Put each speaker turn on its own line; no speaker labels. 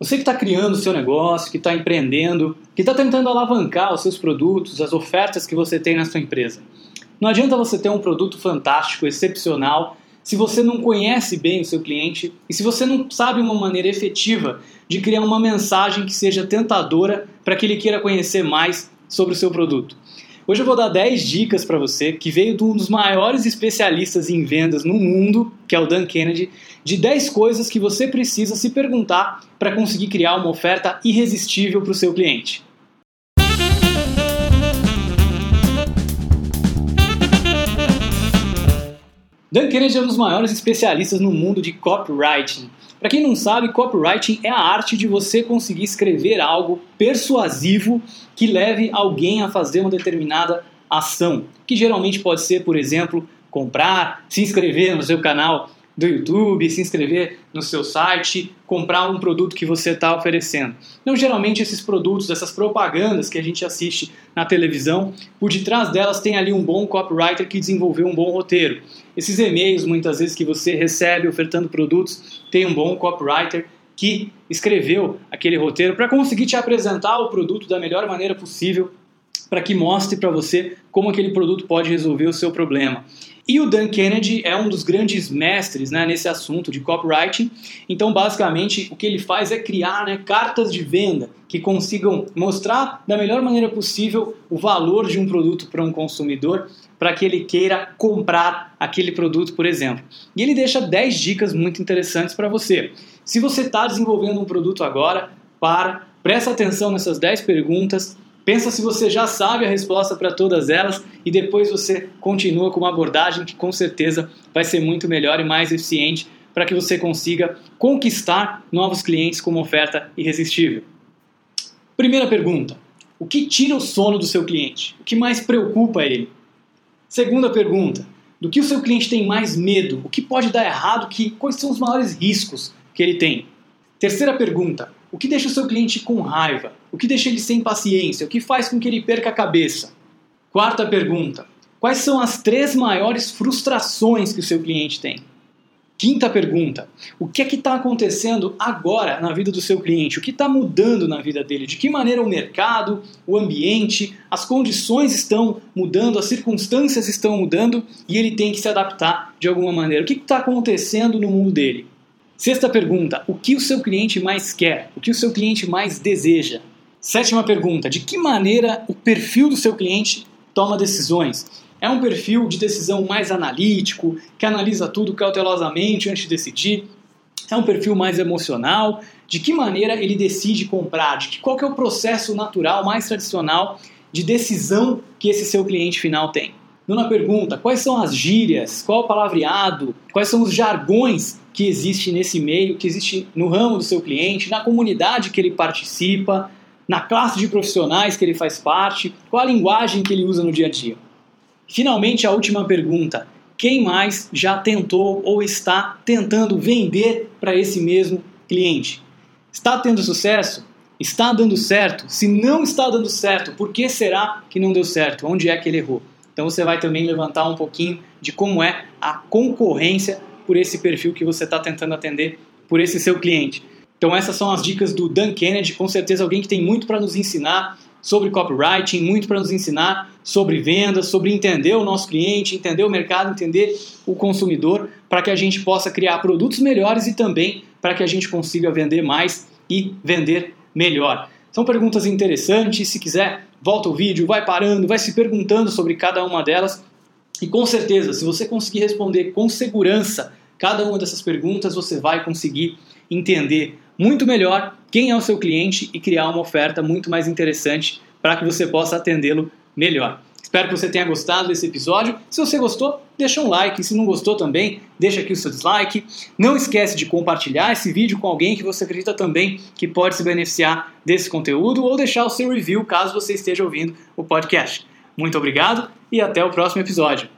Você que está criando o seu negócio, que está empreendendo, que está tentando alavancar os seus produtos, as ofertas que você tem na sua empresa. Não adianta você ter um produto fantástico, excepcional, se você não conhece bem o seu cliente e se você não sabe uma maneira efetiva de criar uma mensagem que seja tentadora para que ele queira conhecer mais sobre o seu produto. Hoje eu vou dar 10 dicas para você que veio de um dos maiores especialistas em vendas no mundo, que é o Dan Kennedy, de 10 coisas que você precisa se perguntar para conseguir criar uma oferta irresistível para o seu cliente. Dan Kennedy é um dos maiores especialistas no mundo de copywriting. Para quem não sabe, copywriting é a arte de você conseguir escrever algo persuasivo que leve alguém a fazer uma determinada ação, que geralmente pode ser, por exemplo, comprar, se inscrever no seu canal do YouTube, se inscrever no seu site, comprar um produto que você está oferecendo. Então, geralmente, esses produtos, essas propagandas que a gente assiste na televisão, por detrás delas tem ali um bom copywriter que desenvolveu um bom roteiro. Esses e-mails, muitas vezes, que você recebe ofertando produtos, tem um bom copywriter que escreveu aquele roteiro para conseguir te apresentar o produto da melhor maneira possível, para que mostre para você como aquele produto pode resolver o seu problema. E o Dan Kennedy é um dos grandes mestres né, nesse assunto de copywriting. Então, basicamente, o que ele faz é criar né, cartas de venda que consigam mostrar da melhor maneira possível o valor de um produto para um consumidor, para que ele queira comprar aquele produto, por exemplo. E ele deixa 10 dicas muito interessantes para você. Se você está desenvolvendo um produto agora, para, presta atenção nessas 10 perguntas, Pensa se você já sabe a resposta para todas elas e depois você continua com uma abordagem que com certeza vai ser muito melhor e mais eficiente para que você consiga conquistar novos clientes com uma oferta irresistível. Primeira pergunta: o que tira o sono do seu cliente? O que mais preocupa ele? Segunda pergunta: do que o seu cliente tem mais medo? O que pode dar errado? Que, quais são os maiores riscos que ele tem? Terceira pergunta: o que deixa o seu cliente com raiva? O que deixa ele sem paciência? O que faz com que ele perca a cabeça? Quarta pergunta: quais são as três maiores frustrações que o seu cliente tem? Quinta pergunta: o que é que está acontecendo agora na vida do seu cliente? O que está mudando na vida dele? De que maneira o mercado, o ambiente, as condições estão mudando, as circunstâncias estão mudando e ele tem que se adaptar de alguma maneira? O que está acontecendo no mundo dele? Sexta pergunta: o que o seu cliente mais quer? O que o seu cliente mais deseja? Sétima pergunta: de que maneira o perfil do seu cliente toma decisões? É um perfil de decisão mais analítico, que analisa tudo cautelosamente antes de decidir? É um perfil mais emocional? De que maneira ele decide comprar? De que, qual é o processo natural mais tradicional de decisão que esse seu cliente final tem? Nona pergunta: quais são as gírias? Qual o palavreado? Quais são os jargões que existe nesse meio, que existe no ramo do seu cliente, na comunidade que ele participa, na classe de profissionais que ele faz parte, qual a linguagem que ele usa no dia a dia. Finalmente, a última pergunta: quem mais já tentou ou está tentando vender para esse mesmo cliente? Está tendo sucesso? Está dando certo? Se não está dando certo, por que será que não deu certo? Onde é que ele errou? Então você vai também levantar um pouquinho de como é a concorrência por esse perfil que você está tentando atender, por esse seu cliente. Então essas são as dicas do Dan Kennedy, com certeza alguém que tem muito para nos ensinar sobre copywriting, muito para nos ensinar sobre vendas, sobre entender o nosso cliente, entender o mercado, entender o consumidor, para que a gente possa criar produtos melhores e também para que a gente consiga vender mais e vender melhor. São perguntas interessantes, se quiser, volta o vídeo, vai parando, vai se perguntando sobre cada uma delas. E com certeza, se você conseguir responder com segurança cada uma dessas perguntas, você vai conseguir entender muito melhor quem é o seu cliente e criar uma oferta muito mais interessante para que você possa atendê-lo melhor. Espero que você tenha gostado desse episódio. Se você gostou, deixa um like. Se não gostou também, deixa aqui o seu dislike. Não esquece de compartilhar esse vídeo com alguém que você acredita também que pode se beneficiar desse conteúdo ou deixar o seu review caso você esteja ouvindo o podcast. Muito obrigado e até o próximo episódio.